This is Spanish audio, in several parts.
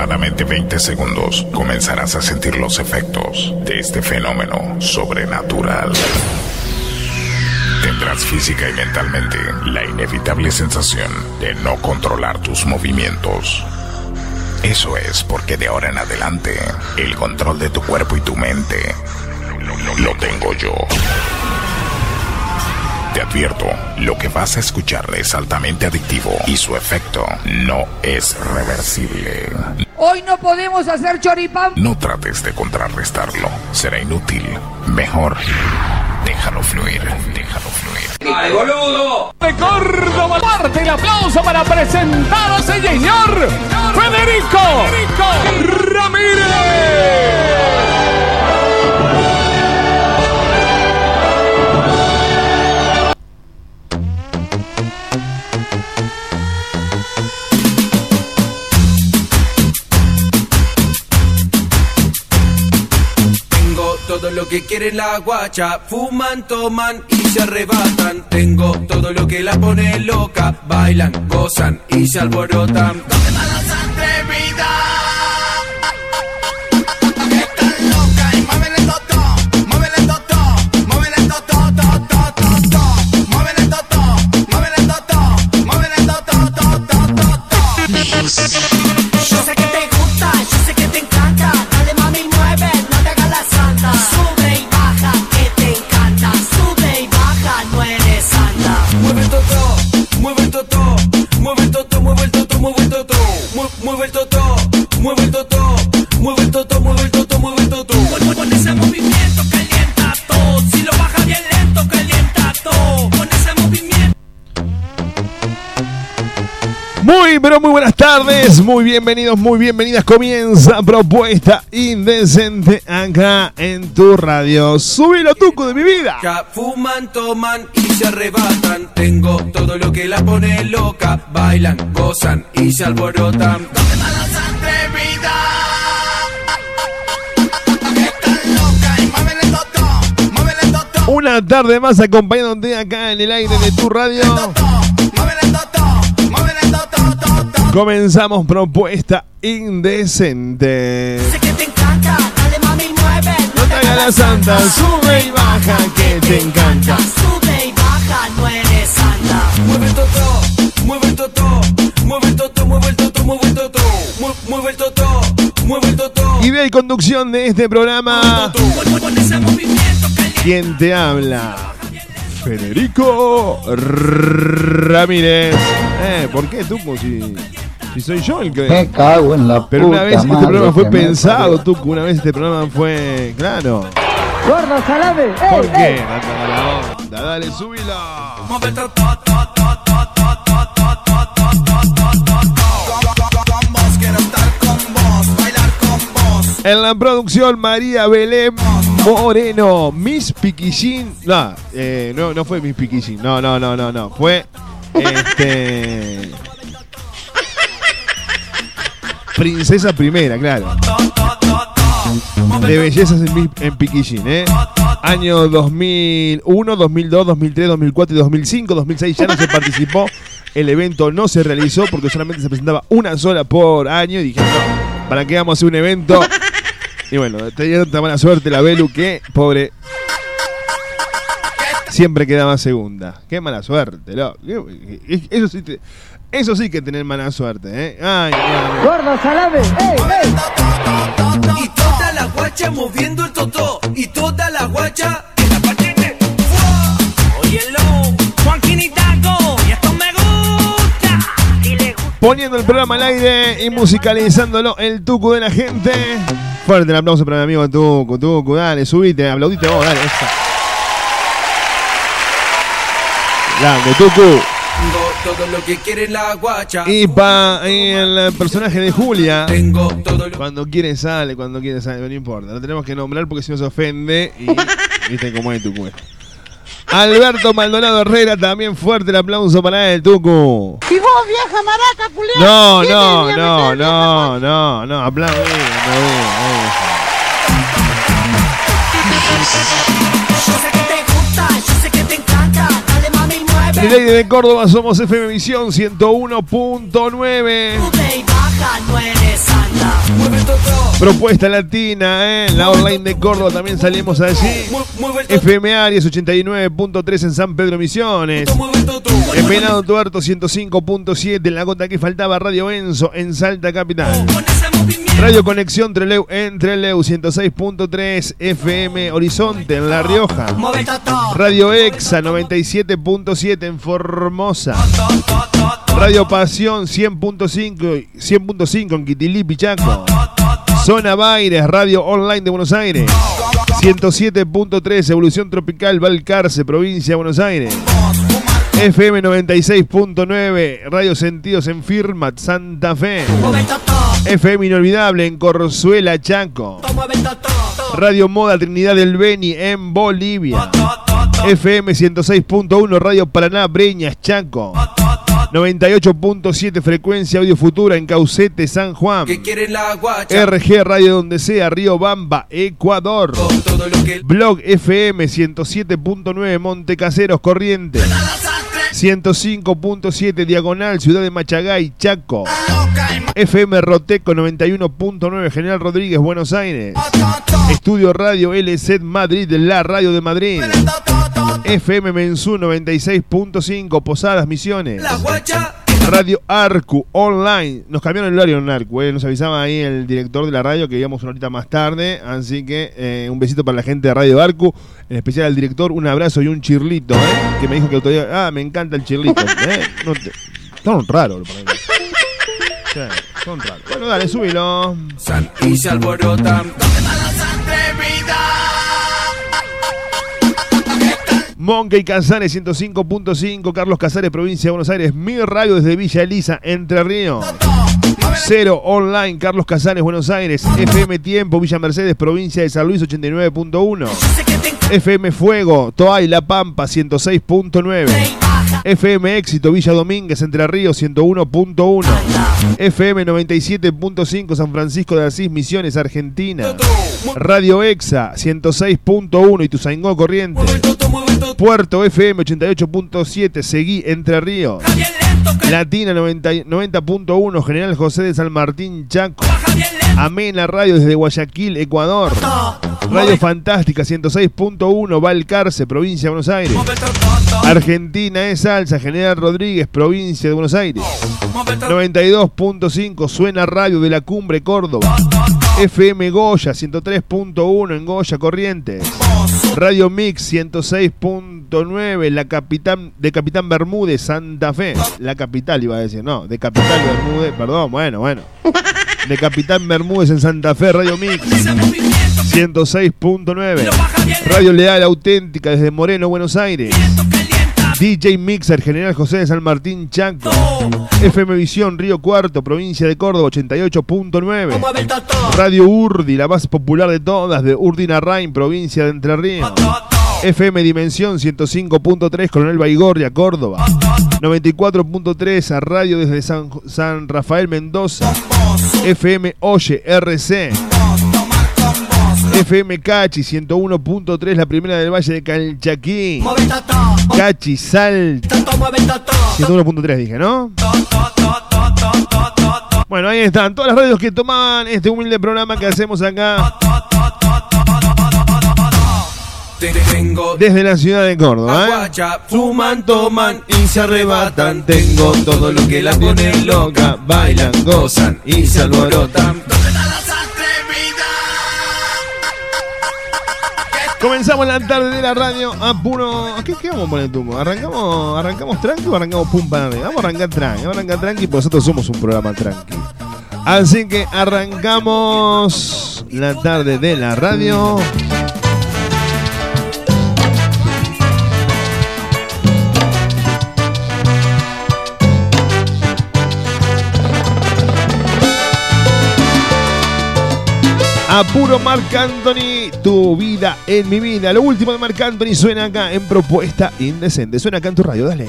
aproximadamente 20 segundos comenzarás a sentir los efectos de este fenómeno sobrenatural. Tendrás física y mentalmente la inevitable sensación de no controlar tus movimientos. Eso es porque de ahora en adelante el control de tu cuerpo y tu mente lo tengo yo. Te advierto, lo que vas a escuchar es altamente adictivo y su efecto no es reversible. Hoy no podemos hacer choripán. No trates de contrarrestarlo, será inútil. Mejor, déjalo fluir, déjalo fluir. ¡Dale, boludo! de Córdoba. Parte el aplauso para presentar a ese señor Federico Ramírez. Todo lo que quiere la guacha, fuman, toman y se arrebatan. Tengo todo lo que la pone loca, bailan, gozan y se alborotan. ¿Dónde están las atrevidas? Muy, pero muy buenas tardes, muy bienvenidos, muy bienvenidas. Comienza Propuesta Indecente acá en tu radio. Subilo tuco de mi vida. Ya fuman, toman y se arrebatan. Tengo todo lo que la pone loca, bailan, gozan y se alborotan. ¿Dónde están las atrevidas? Están locas y mueven el totó, mueven el totó. Una tarde más acompañándote acá en el aire de tu radio. Comenzamos Propuesta Indecente. Sé que te encanta, dale mami, mueve, No te hagas la santa, sube y baja que te encanta. Sube y baja, no eres santa. Mueve el totó, mueve el totó, mueve el totó, mueve el totó, mueve el totó. Mu- Mueve el totó, mueve el totó. Idea y conducción de este programa. Con, con ese movimiento caliente. ¿Quién te habla? Federico Ramírez. Eh, ¿por qué tú? Pues si, si soy yo el que. Me cago en la Pero una vez este programa fue pensado, tú. Una vez este programa fue. Claro. Gordo, salame. ¿Por qué? Date la onda, Dale. En la producción, María Belén Moreno. Miss Piquillín. No, eh, no, no fue Miss Piquillín. No, no, no, no, no. Fue. Este. Princesa primera, claro. De bellezas en, en Piquillín, ¿eh? Año 2001, 2002, 2003, 2004 y 2005. 2006 ya no se participó. El evento no se realizó porque solamente se presentaba una sola por año. Y dije, no, ¿para qué vamos a hacer un evento? Y bueno, tenía tanta mala suerte la Belu que, pobre, siempre quedaba segunda. Qué mala suerte, loco. Eso sí, te- eso sí que tener mala suerte, ¿eh? Ay, ay, ay. Gordo, salame. ¡Ey, ey! Y toda la guacha moviendo el totó. Y toda la guacha Poniendo el programa al aire y musicalizándolo el tucu de la gente. Fuerte el aplauso para mi amigo Tucu, Tucu, dale, subite, aplaudite vos, dale, esa. Grande, Tucu. Tengo todo lo que quiere la guacha. Y pa y el personaje de Julia. Tengo todo lo Cuando quiere sale, cuando quiere sale, no importa. Lo tenemos que nombrar porque si no se ofende y viste cómo es Tucu. Alberto Maldonado Herrera, también fuerte el aplauso para él, Tucu. Y vos, vieja maraca, culiao. No, ¿Quién no, no, no, no, no, aplaudí, aplaudí, Yo sé que te gusta, yo sé que te encanta. Dale mami, mueve. ahí. Ley de Córdoba somos FM Visión 101.9. Propuesta Latina, ¿eh? La online de Córdoba también salimos allí. FM Aries 89.3 en San Pedro Misiones. En Venado Tuerto 105.7 en la gota que faltaba Radio Enzo en Salta Capital. Radio Conexión Treleu en Treleu 106.3 FM Horizonte en La Rioja. Radio Exa 97.7 en Formosa. Radio Pasión 100.5 y 100.5 en Quitilí, Chaco. Zona Baires, Radio Online de Buenos Aires. 107.3 Evolución Tropical Valcarce, provincia de Buenos Aires. FM 96.9 Radio Sentidos en Firmat, Santa Fe. FM Inolvidable en Corzuela, Chaco. Radio Moda Trinidad del Beni en Bolivia. FM 106.1 Radio Paraná Breñas, Chaco. 98.7 Frecuencia Audio Futura en Caucete, San Juan. Que quiere la guacha. RG Radio Donde Sea, Río Bamba, Ecuador. Que Blog FM 107.9 Montecaseros, Corrientes. 105.7 Diagonal, Ciudad de Machagay, Chaco. FM Roteco 91.9 General Rodríguez, Buenos Aires. Estudio Radio LZ Madrid, la radio de Madrid. FM Mensú 96.5 Posadas Misiones. la guacha. Radio Arcu Online. Nos cambiaron el horario en Arcu, eh. nos avisaba ahí el director de la radio que íbamos una horita más tarde. Así que eh, un besito para la gente de Radio Arcu, en especial al director, un abrazo y un chirlito, eh, que me dijo que el otro día, ah, me encanta el chirlito. No te- Son raros, por ahí. Sí, son raros. Bueno, dale, súbilo. San y se alborotan. Monkey Casares 105.5, Carlos Casares, provincia de Buenos Aires, mi radio desde Villa Elisa, Entre Ríos. Cero Online, Carlos Casares, Buenos Aires, FM Tiempo, Villa Mercedes, provincia de San Luis 89.1. FM Fuego, Toay, La Pampa 106.9. FM Éxito, Villa Domínguez, Entre Ríos 101.1. FM 97.5, San Francisco de Asís, Misiones, Argentina. Radio Exa 106.1 y Tuzaingó toto. Puerto FM 88.7, Seguí Entre Ríos. Latina 90 90.1, General José de San Martín, Chaco. Amena Radio desde Guayaquil, Ecuador. Radio Fantástica 106.1, Valcarce, provincia de Buenos Aires. Argentina es salsa, General Rodríguez, provincia de Buenos Aires. Mueve el toto. 92.5, Suena Radio de la Cumbre, Córdoba. FM Goya 103.1 en Goya, Corrientes. Radio Mix 106.9, la capitán de Capitán Bermúdez, Santa Fe. La capital iba a decir, no, de Capital Bermúdez, perdón, bueno, bueno. De Capitán Bermúdez en Santa Fe, Radio Mix Ese movimiento. 106.9. Lo baja bien lento. Radio Leal Auténtica desde Moreno, Buenos Aires. DJ Mixer, General José de San Martín, Chaco. FM Visión, Río Cuarto, provincia de Córdoba, 88.9. Mueve el totó. Radio Urdi, la más popular de todas, de Urdi Narrain, provincia de Entre Ríos. FM Dimensión 105.3, Coronel Baigorria, Córdoba. 94.3 a radio desde San, Rafael Mendoza. FM Oye RC. FM Cachi 101.3, la primera del Valle de Calchaquí. Cachi Sal Totó, mueve el totó. 101.3 dije, ¿no? Bueno, ahí están todas las radios que toman este humilde programa que hacemos acá Tengo desde la ciudad de Córdoba. ¿eh? Aguacha, fuman, toman y se arrebatan. Tengo todo lo que la pone loca. Bailan, gozan y se alborotan. Comenzamos la tarde de la radio a puro. ¿Qué, qué vamos a poner tú? ¿Arrancamos, ¿Arrancamos tranqui o arrancamos pum para? Vamos a arrancar tranqui, vamos a arrancar tranqui porque nosotros somos un programa tranqui. Así que arrancamos la tarde de la radio. A puro Marc Anthony, tu vida en mi vida. Lo último de Marc Anthony suena acá en Propuesta Indecente. Suena acá en tu radio, dale.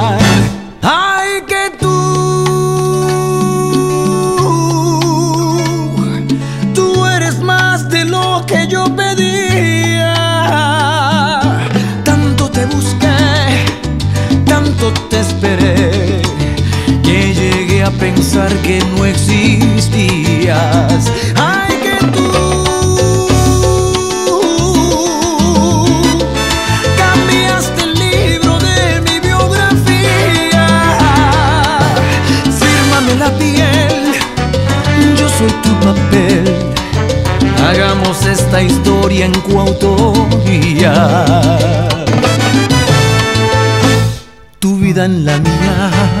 Pedía. Tanto te busqué, tanto te esperé, que llegué a pensar que no existías. Historia en coautoría. Tu vida en la mía.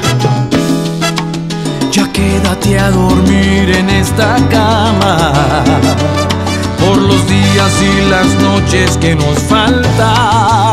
Quédate a dormir en esta cama por los días y las noches que nos faltan.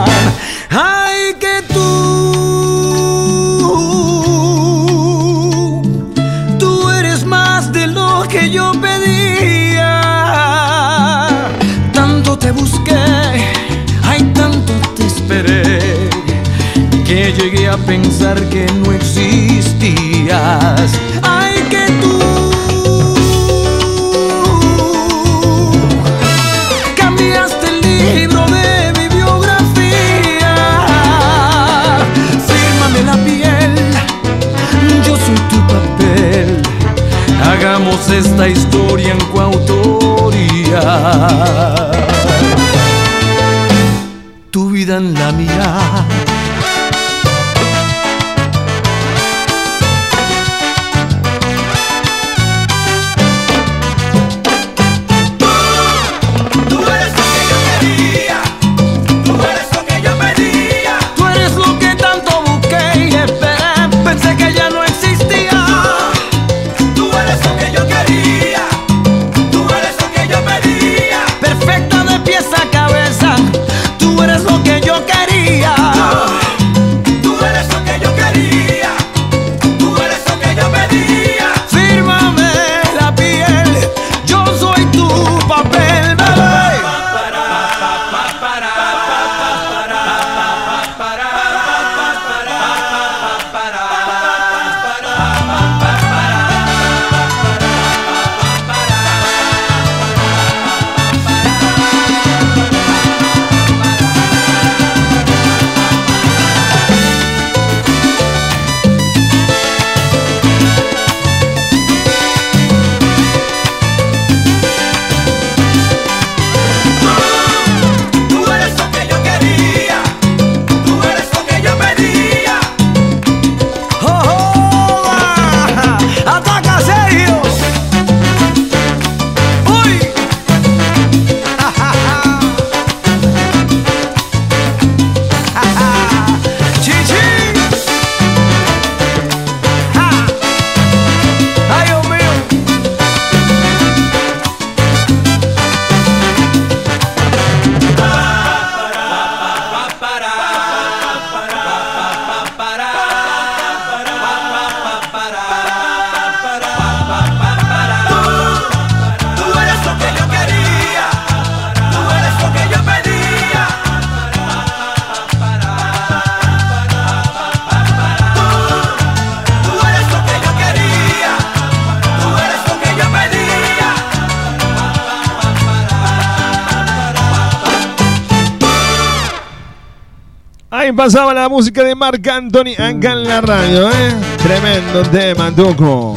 Pasaba la música de Marc Anthony acá en la radio, ¿eh? Tremendo tema, Tuco.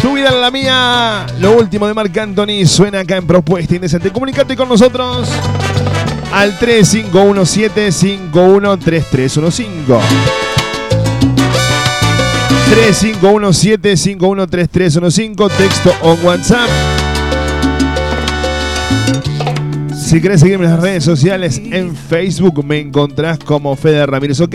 Tu vida la mía. Lo último de Marc Anthony suena acá en Propuesta Indecente. Comunicate con nosotros al 3517-513315. 3517-513315. Texto o WhatsApp. Si querés seguirme en las redes sociales, en Facebook me encontrás como Fede Ramírez OK,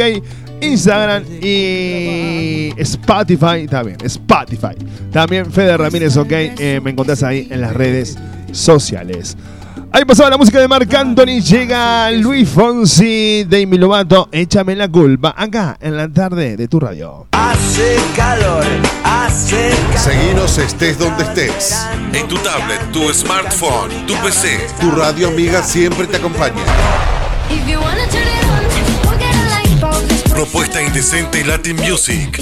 Instagram y Spotify también, Spotify. También Fede Ramírez OK, eh, me encontrás ahí en las redes sociales. Ahí pasaba la música de Marc Anthony, llega Luis Fonsi, Demi Lovato, échame la culpa, acá en la tarde de tu radio. Hace calor, hace Seguinos estés donde estés. En tu tablet, tu smartphone, tu PC. Tu radio amiga siempre te acompaña. Propuesta indecente Latin Music.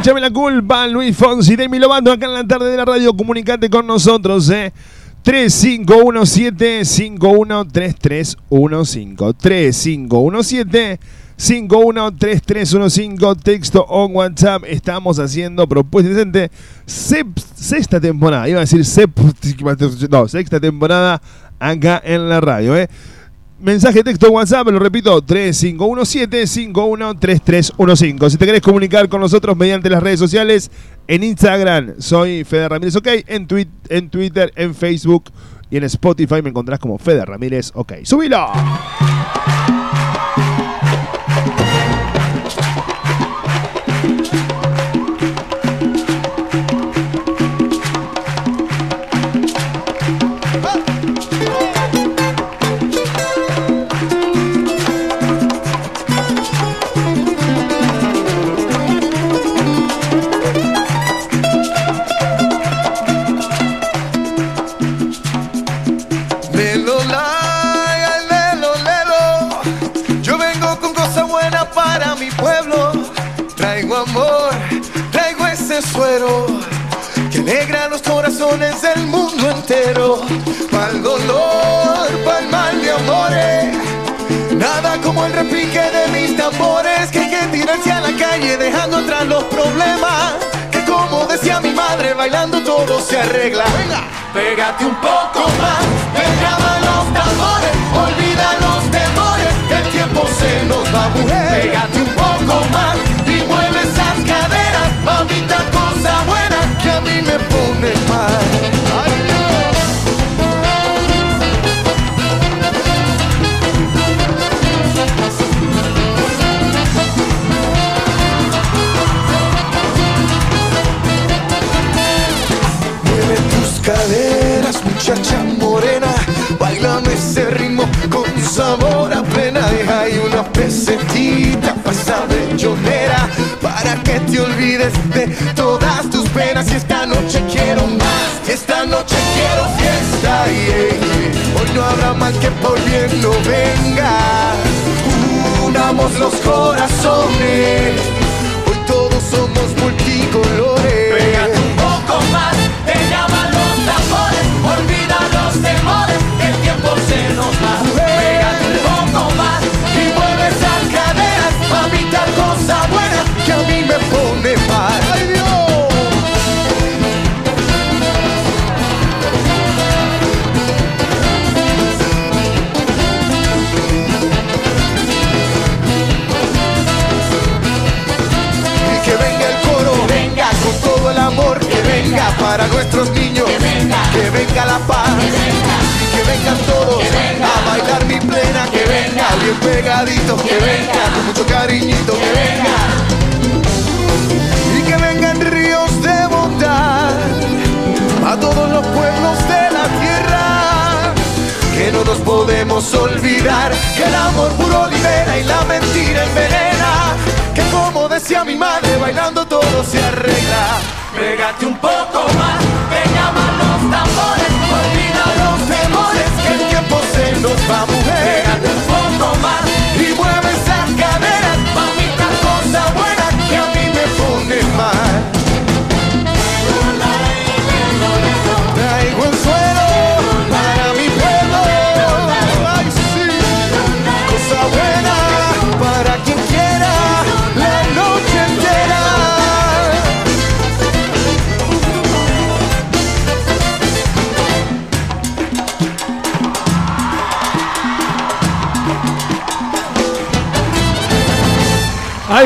échame la culpa, Luis Fonsi, Demi Lovato, acá en la tarde de la radio. Comunicate con nosotros, eh. 3517-513315. 3517-513315. Texto o WhatsApp. Estamos haciendo propuesta decente. Sexta temporada. Iba a decir. No, sexta temporada acá en la radio, eh. Mensaje texto WhatsApp, lo repito, 3517-513315. Si te querés comunicar con nosotros mediante las redes sociales, en Instagram soy Fede Ramírez OK, en, Twi- en Twitter, en Facebook y en Spotify me encontrás como Fede Ramírez OK. ¡Subilo! Entero. Pa'l dolor, pa'l mal de amores. Nada como el repique de mis tambores que hay que tirarse a la calle dejando atrás los problemas. Que como decía mi madre, bailando todo se arregla. Venga, pégate un poco más, llaman los tambores, olvida los temores, que el tiempo se nos va, mujer. Pégate un poco más y mueve esas caderas, mamita, cosa buena que a mí me pone mal. Una pesetita pasa bellonera para que te olvides de todas tus penas. Y esta noche quiero más, esta noche quiero fiesta. yeah. Hoy no habrá mal que por bien no venga. Unamos los corazones.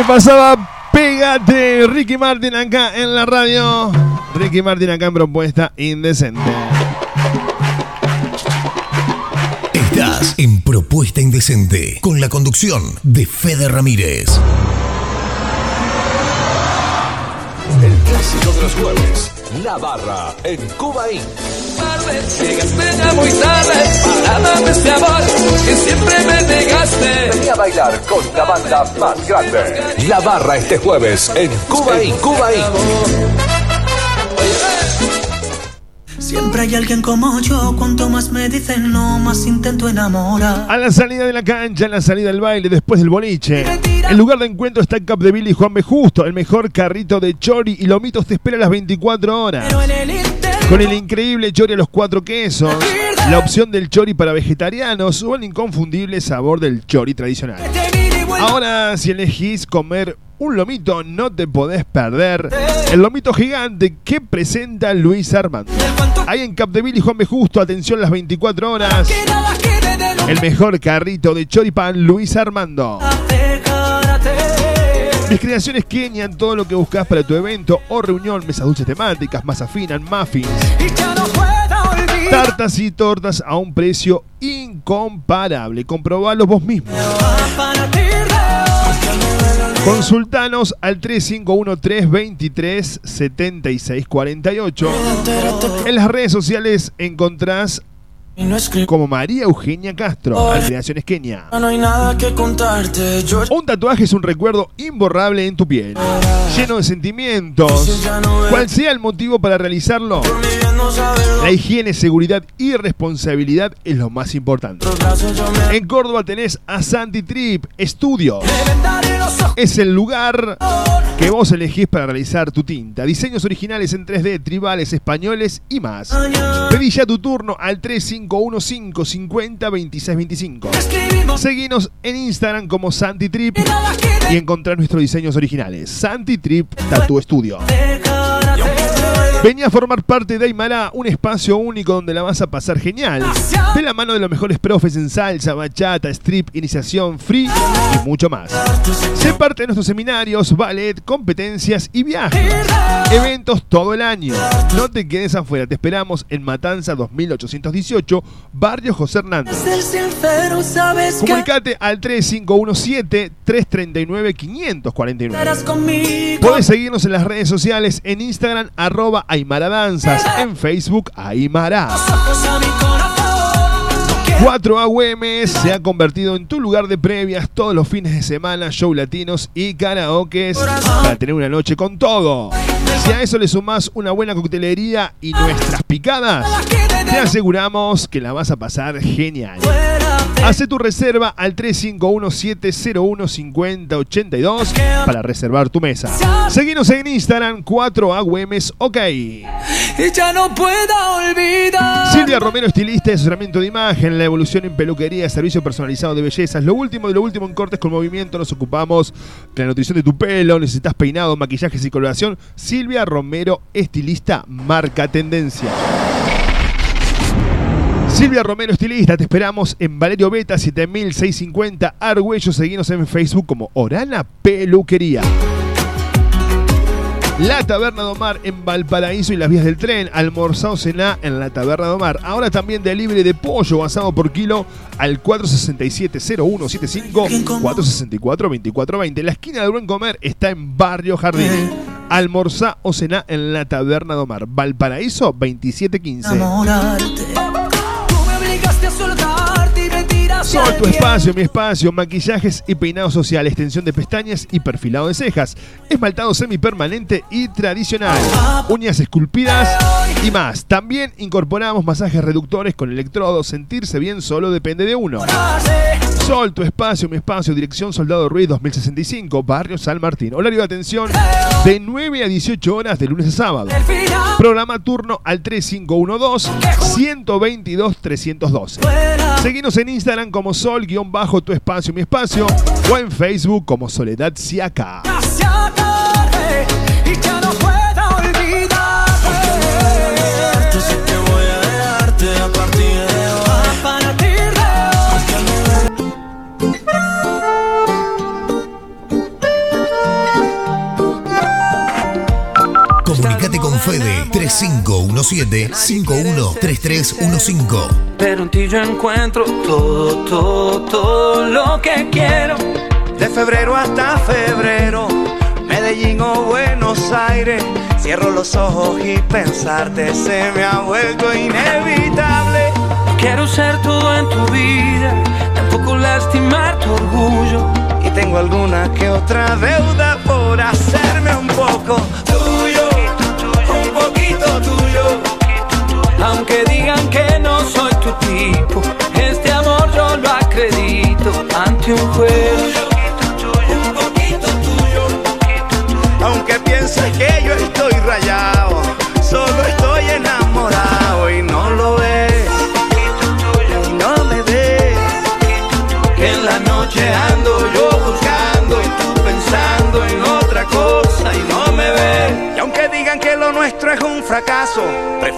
Pasaba Pégate Ricky Martin acá en la radio. Ricky Martin acá en Propuesta Indecente. Estás en Propuesta Indecente con la conducción de Fede Ramírez. El clásico de los jueves. La barra en Cuba Inc. Llegaste ya muy tarde para darme este amor que siempre me negaste. Vení a bailar con la banda más grande. La barra este jueves en Cuba Inc. Cuba Inc. Siempre hay alguien como yo, cuanto más me dicen no, más intento enamorar. A la salida de la cancha, a la salida del baile, después del boliche. El lugar de encuentro está en Capdeville y Juan B. Justo. El mejor carrito de chori y lomitos te espera a las 24 horas. Con el increíble chori a los cuatro quesos, la opción del chori para vegetarianos o el inconfundible sabor del chori tradicional. Ahora, si elegís comer un lomito, no te podés perder el lomito gigante que presenta Luis Armando. Ahí en Capdeville y Juan B. Justo, atención las 24 horas. El mejor carrito de choripan Luis Armando. Mis creaciones Kenia, todo lo que buscas para tu evento o reunión, mesas dulces temáticas, masa fina, muffins, tartas y tortas a un precio incomparable. Comprobalo vos mismo. Consultanos al 3513-237648. En las redes sociales encontrás como María Eugenia Castro, Creaciones Kenia. No hay nada que contarte, yo Un tatuaje es un recuerdo imborrable en tu piel, lleno de sentimientos. Cual sea el motivo para realizarlo, la higiene, seguridad y responsabilidad es lo más importante. En Córdoba tenés a Santi Trip Estudio. Es el lugar que vos elegís para realizar tu tinta. Diseños originales en 3D, tribales, españoles y más. Pedí ya tu turno al 3515 50 26 25. Seguinos en Instagram como Santi Trip y encontrar nuestros diseños originales. Santi Trip Tattoo Studio. Vení a formar parte de Aymara, un espacio único donde la vas a pasar genial. De la mano de los mejores profes en salsa, bachata, strip, iniciación, free y mucho más. Sé parte de nuestros seminarios, ballet, competencias y viajes. Eventos todo el año. No te quedes afuera, te esperamos en Matanza 2818, Barrio José Hernández. Comunicate al 3517-339-549. estarás conmigo. Puedes seguirnos en las redes sociales en Instagram arroba Aymara Danzas, en Facebook Aymara. Ojos a mi corazón. 4AUM se ha convertido en tu lugar de previas todos los fines de semana, show latinos y karaokes para tener una noche con todo. Si a eso le sumás una buena coctelería y nuestras picadas, te aseguramos que la vas a pasar genial. Hace tu reserva al 351-701-5082 para reservar tu mesa. Seguinos en Instagram 4AUMs OK. Y ya no pueda olvidar. Silvia Romero, estilista de asesoramiento de imagen, la evolución en peluquería, servicio personalizado de bellezas. Lo último de lo último en cortes con movimiento. Nos ocupamos de la nutrición de tu pelo. Necesitas peinado, maquillajes y coloración. Silvia Romero, estilista, marca tendencia. Silvia Romero, estilista, te esperamos en Valerio Beta 7650 Argüello. Seguinos en Facebook como Orana Peluquería. La Taberna de Omar en Valparaíso y las vías del tren. Almorzado cená en la Taberna de Omar. Ahora también delivery de pollo asado por kilo al 467-0175 464-2420. La esquina del Buen Comer está en Barrio Jardín. Almorzá o cená en la Taberna de Omar. Valparaíso 2715. Enamorarte. Tú me obligaste a soltarte y mentiras. Sol, tu espacio, mi espacio, maquillajes y peinado social, extensión de pestañas y perfilado de cejas, esmaltado semipermanente y tradicional, uñas esculpidas y más. También incorporamos masajes reductores con electrodos, sentirse bien solo depende de uno. Sol, tu espacio, mi espacio, dirección Soldado Ruiz 2065, Barrio San Martín. Horario de atención de 9 a 18 horas de lunes a sábado. Programa turno al 3512-122-312. Seguinos en Instagram como Sol-tu espacio, mi espacio o en Facebook como Soledad Siaka. 3517-513315. Pero en ti yo encuentro todo, todo, todo lo que quiero. De febrero hasta febrero, Medellín o Buenos Aires. Cierro los ojos y pensarte se me ha vuelto inevitable. Quiero ser todo en tu vida, tampoco lastimar tu orgullo. Y tengo alguna que otra deuda por hacerme un poco tuyo, Aunque digan que no soy tu tipo, este amor yo lo acredito ante un juez. Aunque pienses que yo estoy rayado, solo estoy enamorado y no lo ves. Y no me ves. Que en la noche ando yo buscando y tú pensando en otra cosa y no me ves. Y aunque digan que lo nuestro es un fracaso,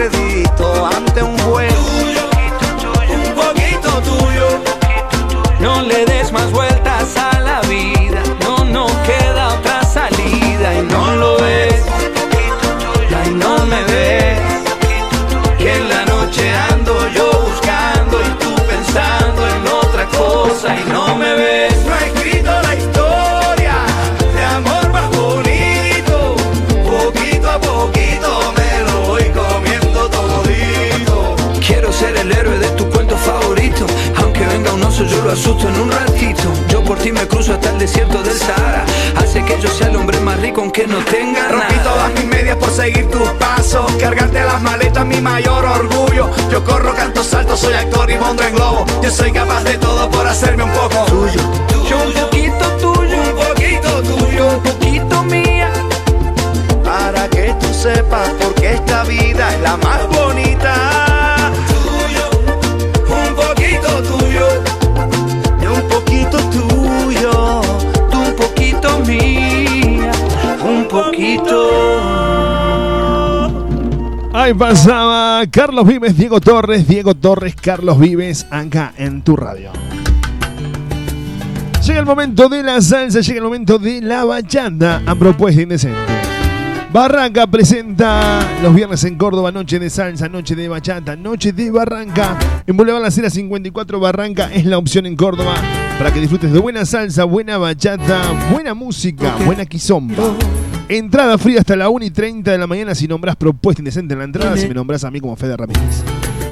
Yo lo lo asusto en un ratito. Yo por ti me cruzo hasta el desierto del Sahara. Hace que yo sea el hombre más rico aunque no tenga Rompí nada. todas mis medias por seguir tus pasos. Cargarte las maletas, mi mayor orgullo. Yo corro, canto, salto, soy actor y monto en globo. Yo soy capaz de todo por hacerme un poco tuyo. Yo un poquito Pasaba Carlos Vives, Diego Torres, Diego Torres, Carlos Vives, acá en tu radio. Llega el momento de la salsa, llega el momento de la bachata a propuesta indecente. Barranca presenta los viernes en Córdoba, noche de salsa, noche de bachata, noche de Barranca. En Boulevard La Cera 54 Barranca es la opción en Córdoba para que disfrutes de buena salsa, buena bachata, buena música, buena quizomba. Entrada fría hasta la 1 y 30 de la mañana si nombras propuesta indecente en la entrada, si me nombras a mí como Fede Ramírez.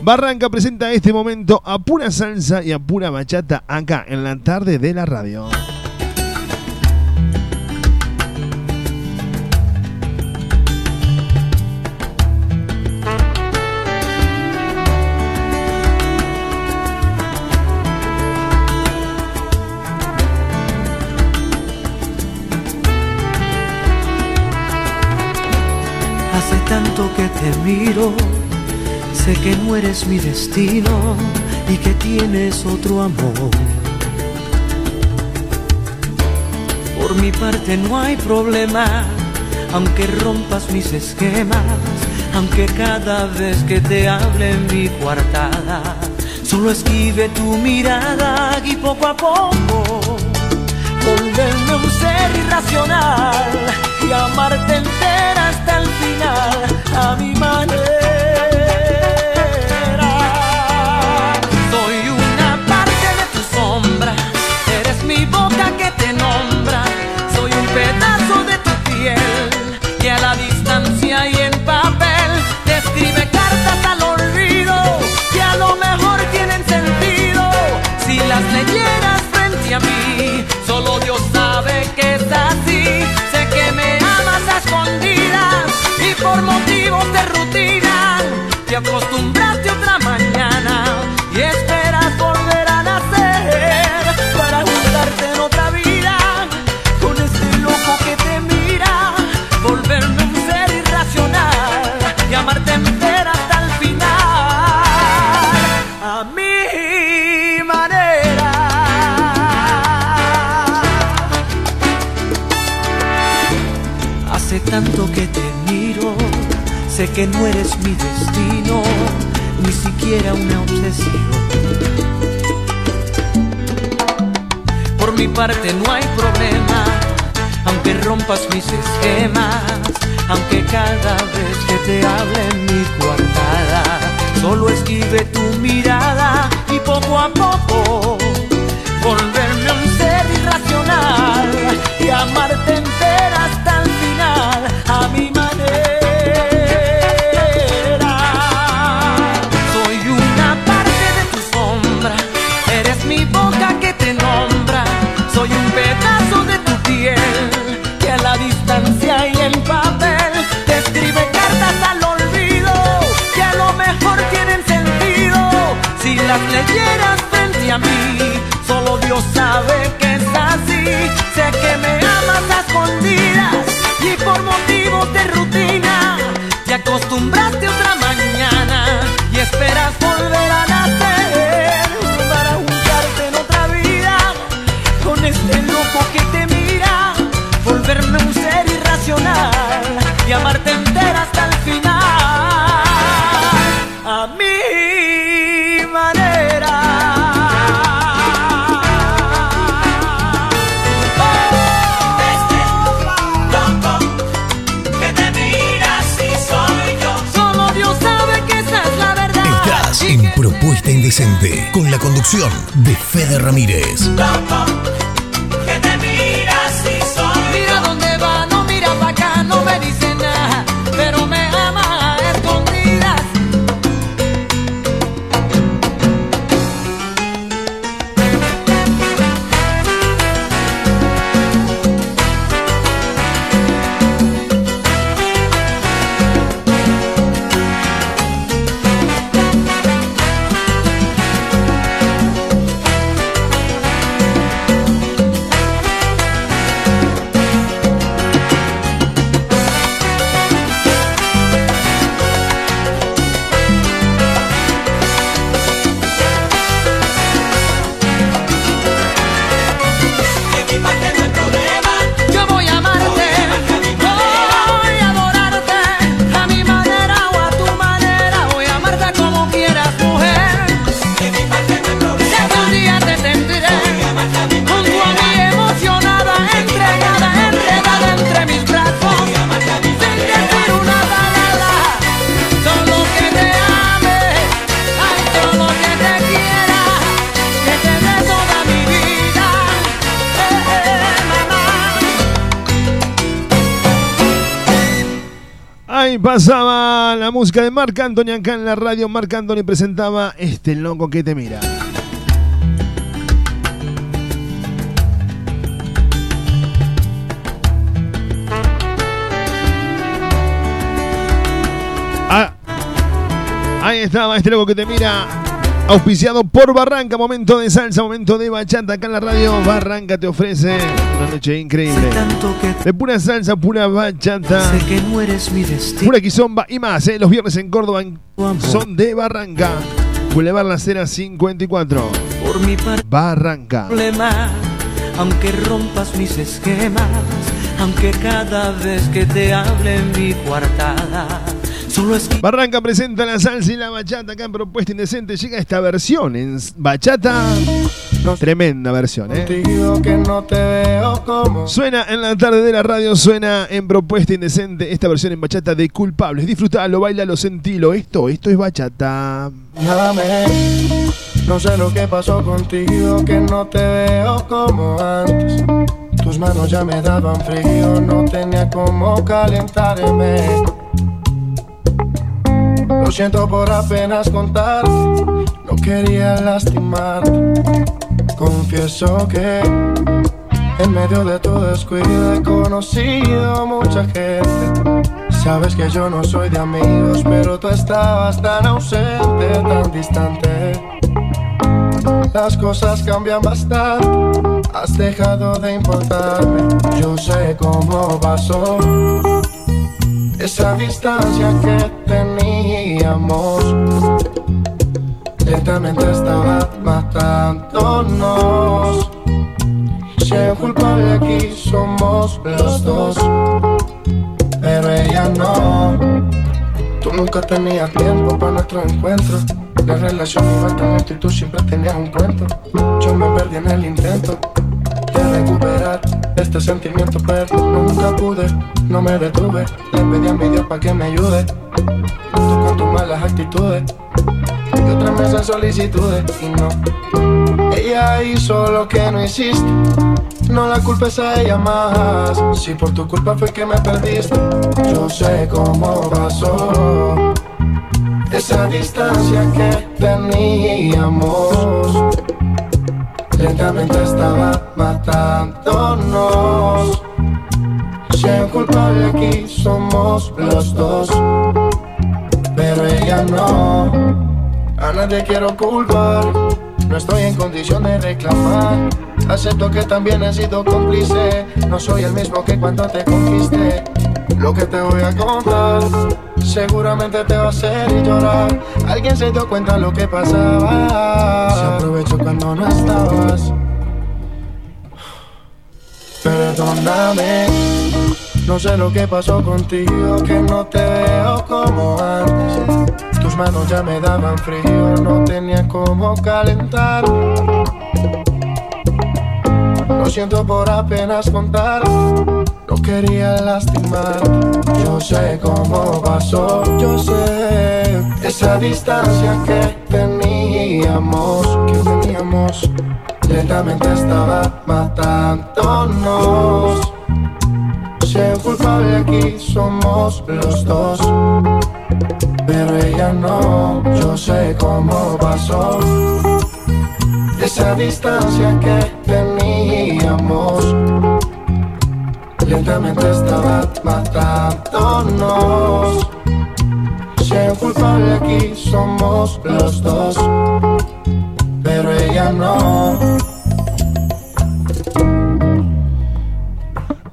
Barranca presenta este momento a pura salsa y a pura bachata acá en la tarde de la radio. Hace tanto que te miro, sé que no eres mi destino y que tienes otro amor. Por mi parte no hay problema, aunque rompas mis esquemas, aunque cada vez que te hable mi coartada, solo esquive tu mirada y poco a poco volverme un ser irracional y amarte entera hasta el final a mi manera. No eres mi destino, ni siquiera una obsesión. Por mi parte no hay problema, aunque rompas mis esquemas, aunque cada vez que te hable mi coartada, solo esquive tu mirada y poco a poco las leyeras frente a mí. Solo Dios sabe que es así. Sé que me amas a escondidas y por motivos de rutina te acostumbraste otra mañana y esperas volver Con la conducción de Fede Ramírez. Pasaba la música de Marc Anthony acá en la radio. Marc Anthony presentaba Este loco que te mira. Ah, ahí estaba este loco que te mira. Auspiciado por Barranca, momento de salsa, momento de bachata acá en la radio. Barranca te ofrece una noche increíble. De pura salsa, pura bachata, pura quizomba y más. ¿eh? Los viernes en Córdoba son de Barranca. Boulevard La Cera 54. Por mi Barranca. aunque rompas mis esquemas, aunque cada vez que te hable en mi coartada, solo es Barranca presenta la salsa y la bachata acá en Propuesta Indecente. Llega esta versión en bachata. Tremenda versión, ¿eh? Que no te veo como Suena en la tarde de la radio, suena en Propuesta Indecente esta versión en bachata de Culpables. Disfrutalo, bailalo, sentilo. Esto, esto es bachata. Llámame, no sé lo que pasó contigo, que no te veo como antes. Tus manos ya me daban frío, no tenía cómo calentarme. Lo siento por apenas contar, no quería lastimarte. Confieso que en medio de tu descuido he conocido mucha gente. Sabes que yo no soy de amigos, pero tú estabas tan ausente, tan distante. Las cosas cambian bastante, has dejado de importarme. Yo sé cómo pasó esa distancia que teníamos. Lentamente estaba matándonos. Si el culpable aquí somos los dos pero ella no. Tú nunca tenías tiempo para nuestro encuentro. La relación iba tan lento y tú siempre tenías un cuento. Yo me perdí en el intento de recuperar este sentimiento, pero nunca pude, no me detuve. Le pedí a mi Dios para que me ayude. Tú con tus malas actitudes y otras mesas solicitudes y no. Ella hizo lo que no hiciste. No la culpes a ella más. Si por tu culpa fue que me perdiste, yo sé cómo pasó. Esa distancia que teníamos lentamente estaba matándonos. Si el culpable aquí somos los dos, pero ella no. A nadie quiero culpar, no estoy en condición de reclamar. Acepto que también he sido cómplice, no soy el mismo que cuando te conquisté. Lo que te voy a contar, seguramente te va a hacer llorar. Alguien se dio cuenta lo que pasaba. Se aprovechó cuando no estabas. Perdóname, no sé lo que pasó contigo, que no te veo como antes. Tus manos ya me daban frío, no tenía cómo calentar. Lo siento por apenas contar, no quería lastimar. Yo sé cómo pasó, yo sé esa distancia que teníamos, que teníamos. Lentamente estaba matándonos. El culpable aquí somos los dos, pero ella no. Yo sé cómo pasó esa distancia que teníamos. Lentamente estaba matándonos. Si el culpable aquí somos los dos, pero ella no.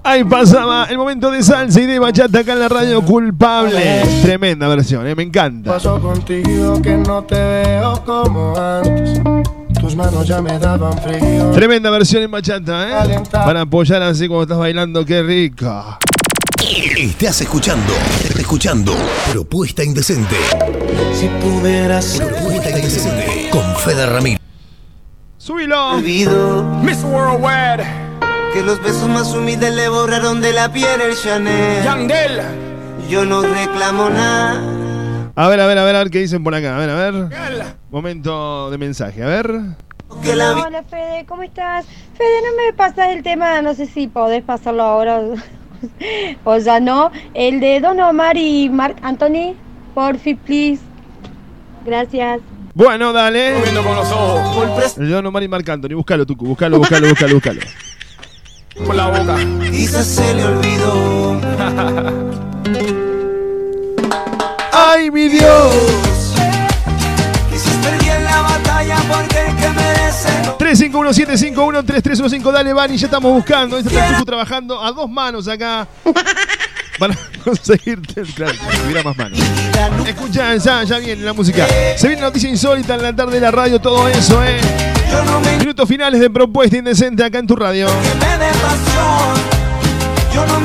Ahí pasaba el momento de salsa y de bachata acá en la radio culpable. Tremenda versión, ¿eh? me encanta. pasó contigo que no te veo como antes? Tus manos ya me daban frío. Tremenda versión en bachata, ¿eh? Para apoyar así como estás bailando, qué rica. Estás escuchando, escuchando Propuesta Indecente. Si pudieras Propuesta Indecente con Fede Ramírez. Súbilo. Olvido Miss Worldwide. que los besos más humildes le borraron de la piel el Chanel. Yandel. Yo no reclamo nada. A ver, a ver, a ver, a ver qué dicen por acá. A ver, a ver. Momento de mensaje, a ver. Hola Fede, ¿cómo estás? Fede, no me pasas el tema, no sé si podés pasarlo ahora o o sea, no. El de Don Omar y Marc Anthony, porfi, please. Gracias. Bueno, dale. El Don Omar y Marc Anthony. Búscalo, Tucu. Búscalo, búscalo, búscalo, búscalo. Por la boca. Quizás se le olvidó. ¡Ay, mi Dios! Quizás perdí en la batalla porque el que merece no 351-751-3315. Dale, Vani, ya estamos buscando. Este está trabajando a dos manos acá. Para conseguirte el claro, si tuviera más manos. Escucha, ya, ya viene la música. Se viene noticia insólita en la tarde de la radio, todo eso, eh. Minutos finales de propuesta indecente acá en tu radio. Yo no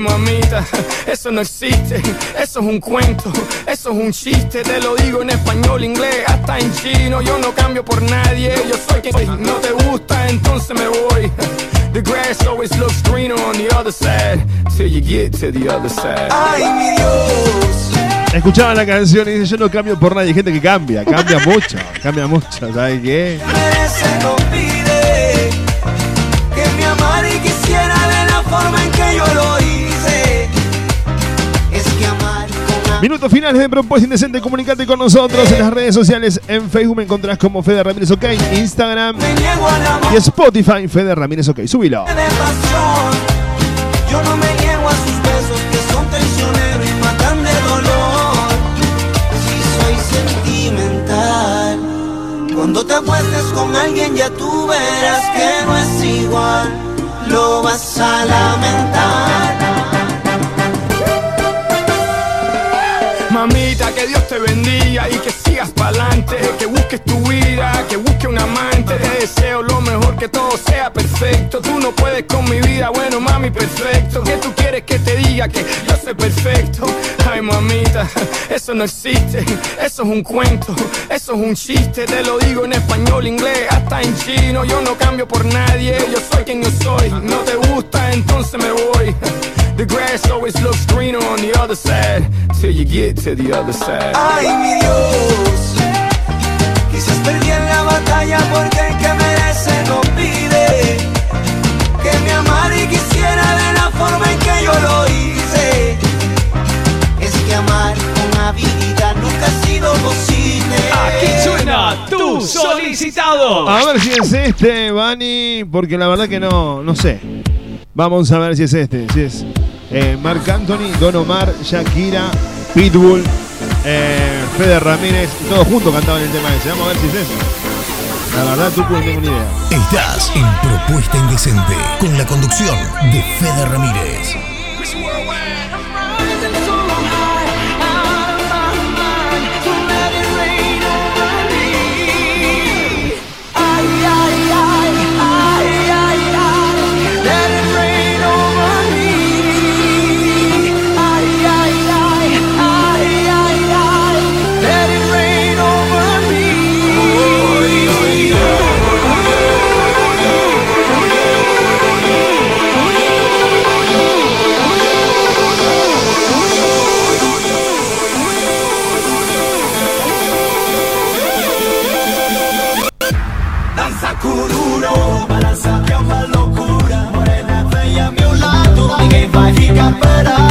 Mamita, eso no existe, eso es un cuento, eso es un chiste. Te lo digo en español, inglés, hasta en chino. Yo no cambio por nadie, yo soy quien soy. No te gusta, entonces me voy. The grass always looks greener on the other side till you get to the other side. Ay, mi Dios. Escuchaba la canción y dice: Yo no cambio por nadie. Hay gente que cambia, cambia mucho, cambia mucho. ¿Sabes qué? que me amara y quisiera de la forma en que Minutos finales de Propuesta Indecente. Comunicate con nosotros en las redes sociales. En Facebook me encontrás como Fede Ramírez OK, Instagram y Spotify Fede Ramírez OK. Súbilo. de pasión. Yo no me niego a sus besos que son traicioneros y matan de dolor. Si soy sentimental. Cuando te acuestes con alguien ya tú verás que no es igual. Lo vas a lamentar. Te bendiga y que sigas pa'lante, que busques tu vida, que busques un amante. Te deseo lo mejor, que todo sea perfecto. Tú no puedes con mi vida, bueno, mami, perfecto. Que tú quieres que te diga que yo soy perfecto. Ay, mamita, eso no existe, eso es un cuento, eso es un chiste. Te lo digo en español, inglés, hasta en chino. Yo no cambio por nadie, yo soy quien yo soy. No te gusta, entonces me voy. The grass always looks greener on the other side till you get to the other side. Ay, mi Dios. Quizás perdí en la batalla porque el que merece no pide que me amara y quisiera de la forma en que yo lo hice. Es que amar con habilidad nunca ha sido posible. Aquí suena tu solicitado. A ver si es este, Vani, porque la verdad que no, no sé. Vamos a ver si es este, si es eh, Marc Anthony, Don Omar, Shakira, Pitbull, eh, Fede Ramírez, todos juntos cantaban el tema ese. Vamos a ver si es eso. La verdad, tú no tengo ni idea. Estás en Propuesta Indecente con la conducción de Fede Ramírez. Cururo, balança que é uma loucura. Morena, vem a meu lado, ninguém vai ficar parado.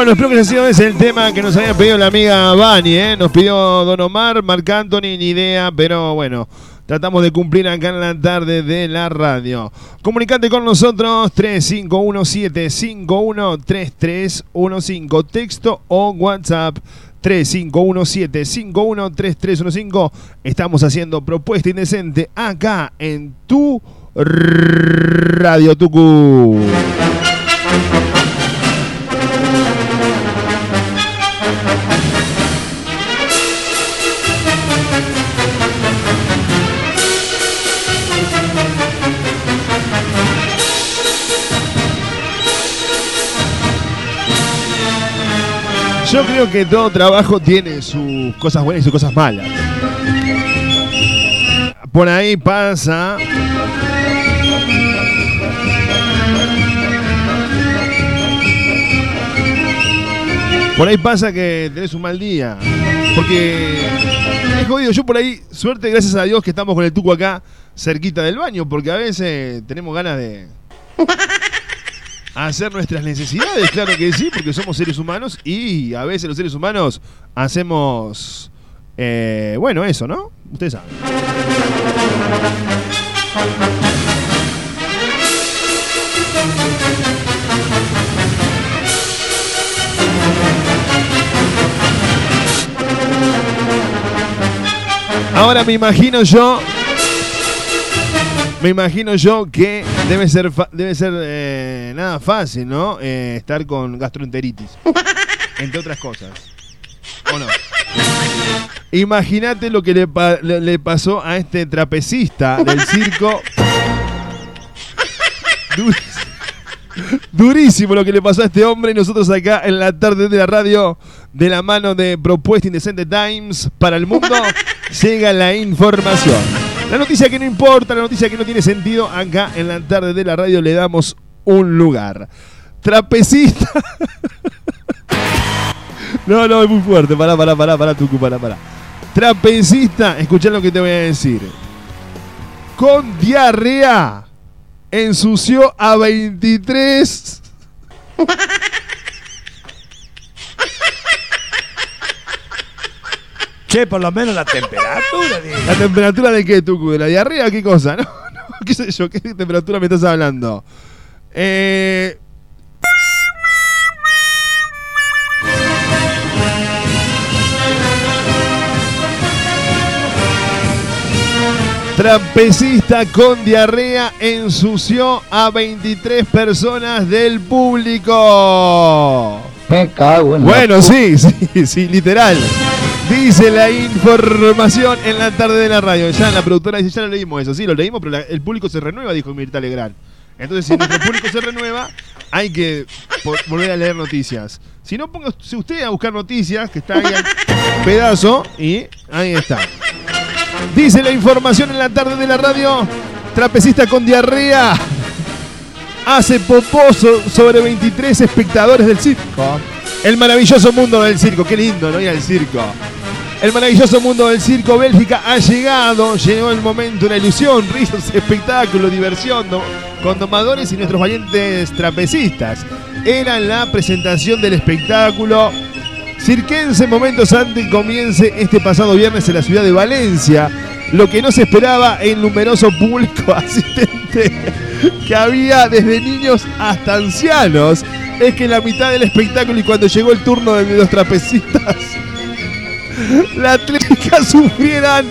Bueno, espero que haya ese el tema que nos había pedido la amiga Vani, ¿eh? Nos pidió Don Omar, Marc Anthony, ni idea, pero bueno, tratamos de cumplir acá en la tarde de la radio. Comunicate con nosotros 3517513315, texto o WhatsApp 3517513315. Estamos haciendo propuesta indecente acá en tu Radio Tucu. Que todo trabajo tiene sus cosas buenas y sus cosas malas. Por ahí pasa. Por ahí pasa que tenés un mal día. Porque es jodido. Yo por ahí, suerte, gracias a Dios que estamos con el tuco acá, cerquita del baño, porque a veces tenemos ganas de hacer nuestras necesidades, claro que sí, porque somos seres humanos y a veces los seres humanos hacemos, eh, bueno, eso, ¿no? Ustedes saben. Ahora me imagino yo. Me imagino yo que debe ser debe ser eh, nada fácil, ¿no? Eh, estar con gastroenteritis. Entre otras cosas. ¿O no? Imagínate lo que le, pa- le pasó a este trapecista del circo. Durísimo. Durísimo lo que le pasó a este hombre y nosotros acá en la tarde de la radio de la mano de Propuesta Indecente Times para el mundo llega la información. La noticia que no importa, la noticia que no tiene sentido, acá en la tarde de la radio le damos un lugar. Trapecista. No, no, es muy fuerte. Pará, pará, pará, pará, Tucu, pará, pará. Trapecista, escuchá lo que te voy a decir. Con diarrea ensució a 23. Che, por lo menos la temperatura. ¿La temperatura de qué, Tucu? ¿De la diarrea? ¿Qué cosa? No, no, qué sé yo, ¿qué temperatura me estás hablando? Eh. Trapecista con diarrea ensució a 23 personas del público. Me cago en la Bueno, pu- sí, sí, sí, literal. Dice la información en la tarde de la radio. Ya la productora dice, ya lo leímos eso. Sí, lo leímos, pero el público se renueva, dijo Mirta Legrand. Entonces, si nuestro público se renueva, hay que volver a leer noticias. Si no, póngase usted a buscar noticias, que está ahí al pedazo, y ahí está. Dice la información en la tarde de la radio. Trapecista con diarrea hace poposo sobre 23 espectadores del circo. El maravilloso mundo del circo. Qué lindo, ¿no? Ir al circo. El maravilloso mundo del circo Bélgica ha llegado. Llegó el momento, una ilusión, risas, espectáculo, diversión, con domadores y nuestros valientes trapecistas. Era la presentación del espectáculo cirquense momentos antes que comience este pasado viernes en la ciudad de Valencia. Lo que no se esperaba en numeroso público asistente que había desde niños hasta ancianos es que en la mitad del espectáculo y cuando llegó el turno de los trapecistas la atlética sufrieran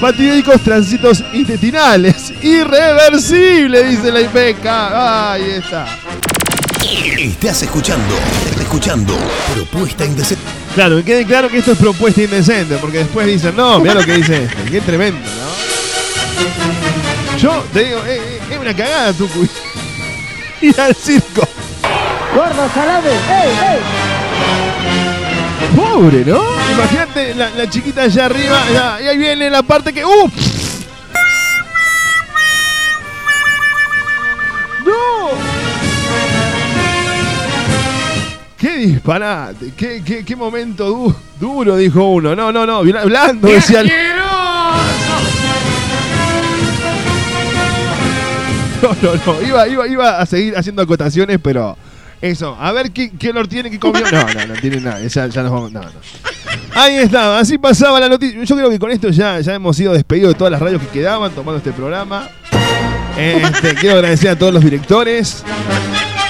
fatídicos tránsitos intestinales. Irreversible, dice la IPECA. Ahí está. Estás escuchando, escuchando Propuesta Indecente. Claro, que quede claro que esto es propuesta indecente, porque después dicen, no, mira lo que dice este, qué tremendo, ¿no? Yo te digo, eh, eh, es una cagada, Tucu. Ir al circo. Gordo, salame. ¡Ey, ey! Pobre, ¿no? Imagínate la, la chiquita allá arriba, ya, y ahí viene la parte que. ¡Uh! ¡No! ¡Qué disparate! ¡Qué, qué, qué momento du- duro! Dijo uno. No, no, no. bla- Blando, decía. el- No, no, no. Iba, iba, iba a seguir haciendo acotaciones, pero. Eso, a ver qué, qué olor tiene, qué comió. No, no, no tiene nada. Ya, ya nos vamos. No, no. Ahí estaba, así pasaba la noticia. Yo creo que con esto ya, ya hemos sido despedidos de todas las radios que quedaban tomando este programa. Este, quiero agradecer a todos los directores.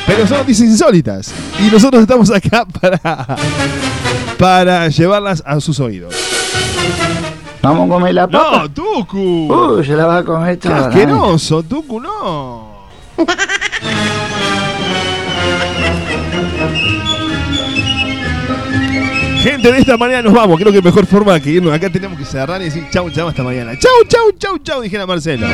Pero son noticias insólitas. Y nosotros estamos acá para, para llevarlas a sus oídos. Vamos a comer la papa. No, Tucu. Uh, se la va a comer toda. asqueroso, Tucu, no. Gente, de esta manera nos vamos. Creo que mejor forma que irnos. Acá tenemos que cerrar y decir chau, chau, hasta mañana. Chau, chau, chau, chau, dijera Marcelo.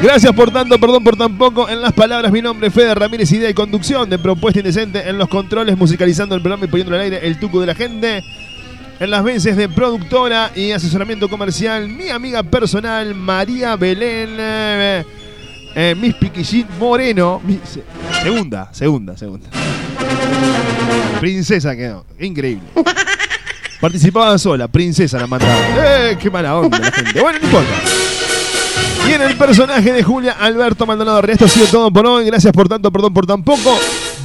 Gracias por tanto, perdón por tan poco. En las palabras, mi nombre es Fede Ramírez, idea y conducción de Propuesta Indecente. En los controles, musicalizando el programa y poniéndolo al aire, el tuco de la gente. En las veces de productora y asesoramiento comercial, mi amiga personal, María Belén. eh, eh, Miss Piquillín Moreno. Segunda, segunda, segunda. Princesa quedó. Increíble. Participaba sola, princesa la mandaba. ¡Eh! ¡Qué mala onda la gente! Bueno, no importa. Y en el personaje de Julia Alberto Maldonado Rey. Esto ha sido todo por hoy. Gracias por tanto, perdón por tan poco.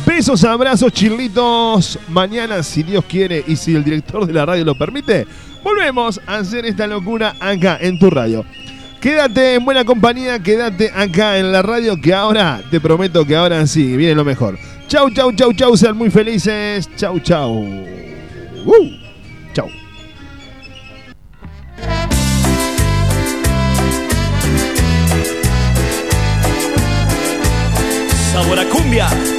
Besos, abrazos, chilitos. Mañana, si Dios quiere y si el director de la radio lo permite, volvemos a hacer esta locura acá en tu radio. Quédate en buena compañía, quédate acá en la radio que ahora, te prometo que ahora sí, viene lo mejor. Chau, chau, chau, chau, sean muy felices. Chau, chau. Uh, chau. Sabor a cumbia.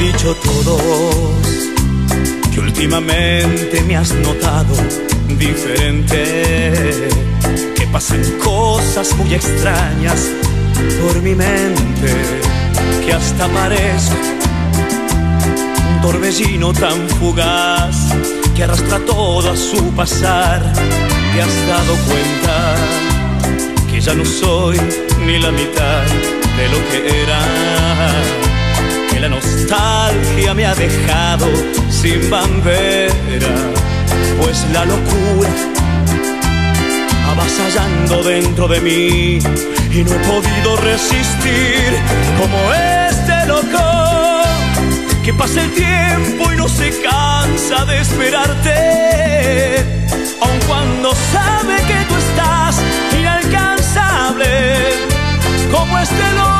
Dicho todos que últimamente me has notado diferente, que pasan cosas muy extrañas por mi mente, que hasta parezco un torbellino tan fugaz que arrastra todo a su pasar. Te has dado cuenta que ya no soy ni la mitad de lo que era, la nostalgia me ha dejado sin bandera, pues la locura avasallando dentro de mí y no he podido resistir como este loco que pasa el tiempo y no se cansa de esperarte aun cuando sabe que tú estás inalcanzable como este loco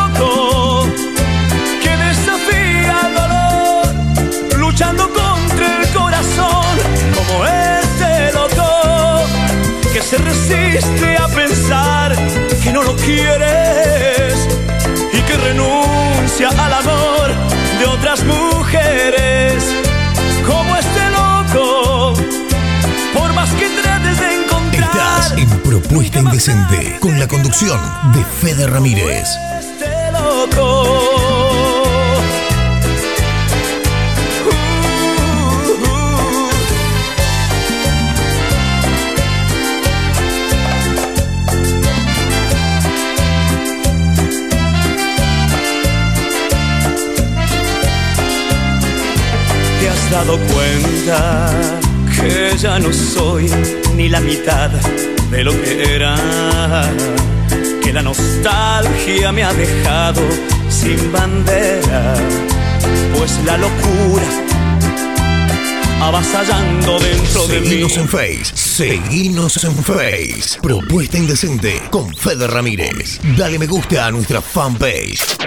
corazón como este loco que se resiste a pensar que no lo quieres y que renuncia al amor de otras mujeres como este loco por más que trates de encontrar Estás en Propuesta Indecente con la conducción de Fede Ramírez. este loco dado cuenta que ya no soy ni la mitad de lo que era, que la nostalgia me ha dejado sin bandera, pues la locura avasallando dentro de mí. Seguinos en Face. Seguinos en Face. Propuesta Indecente con Fede Ramírez. Dale me gusta a nuestra fanpage.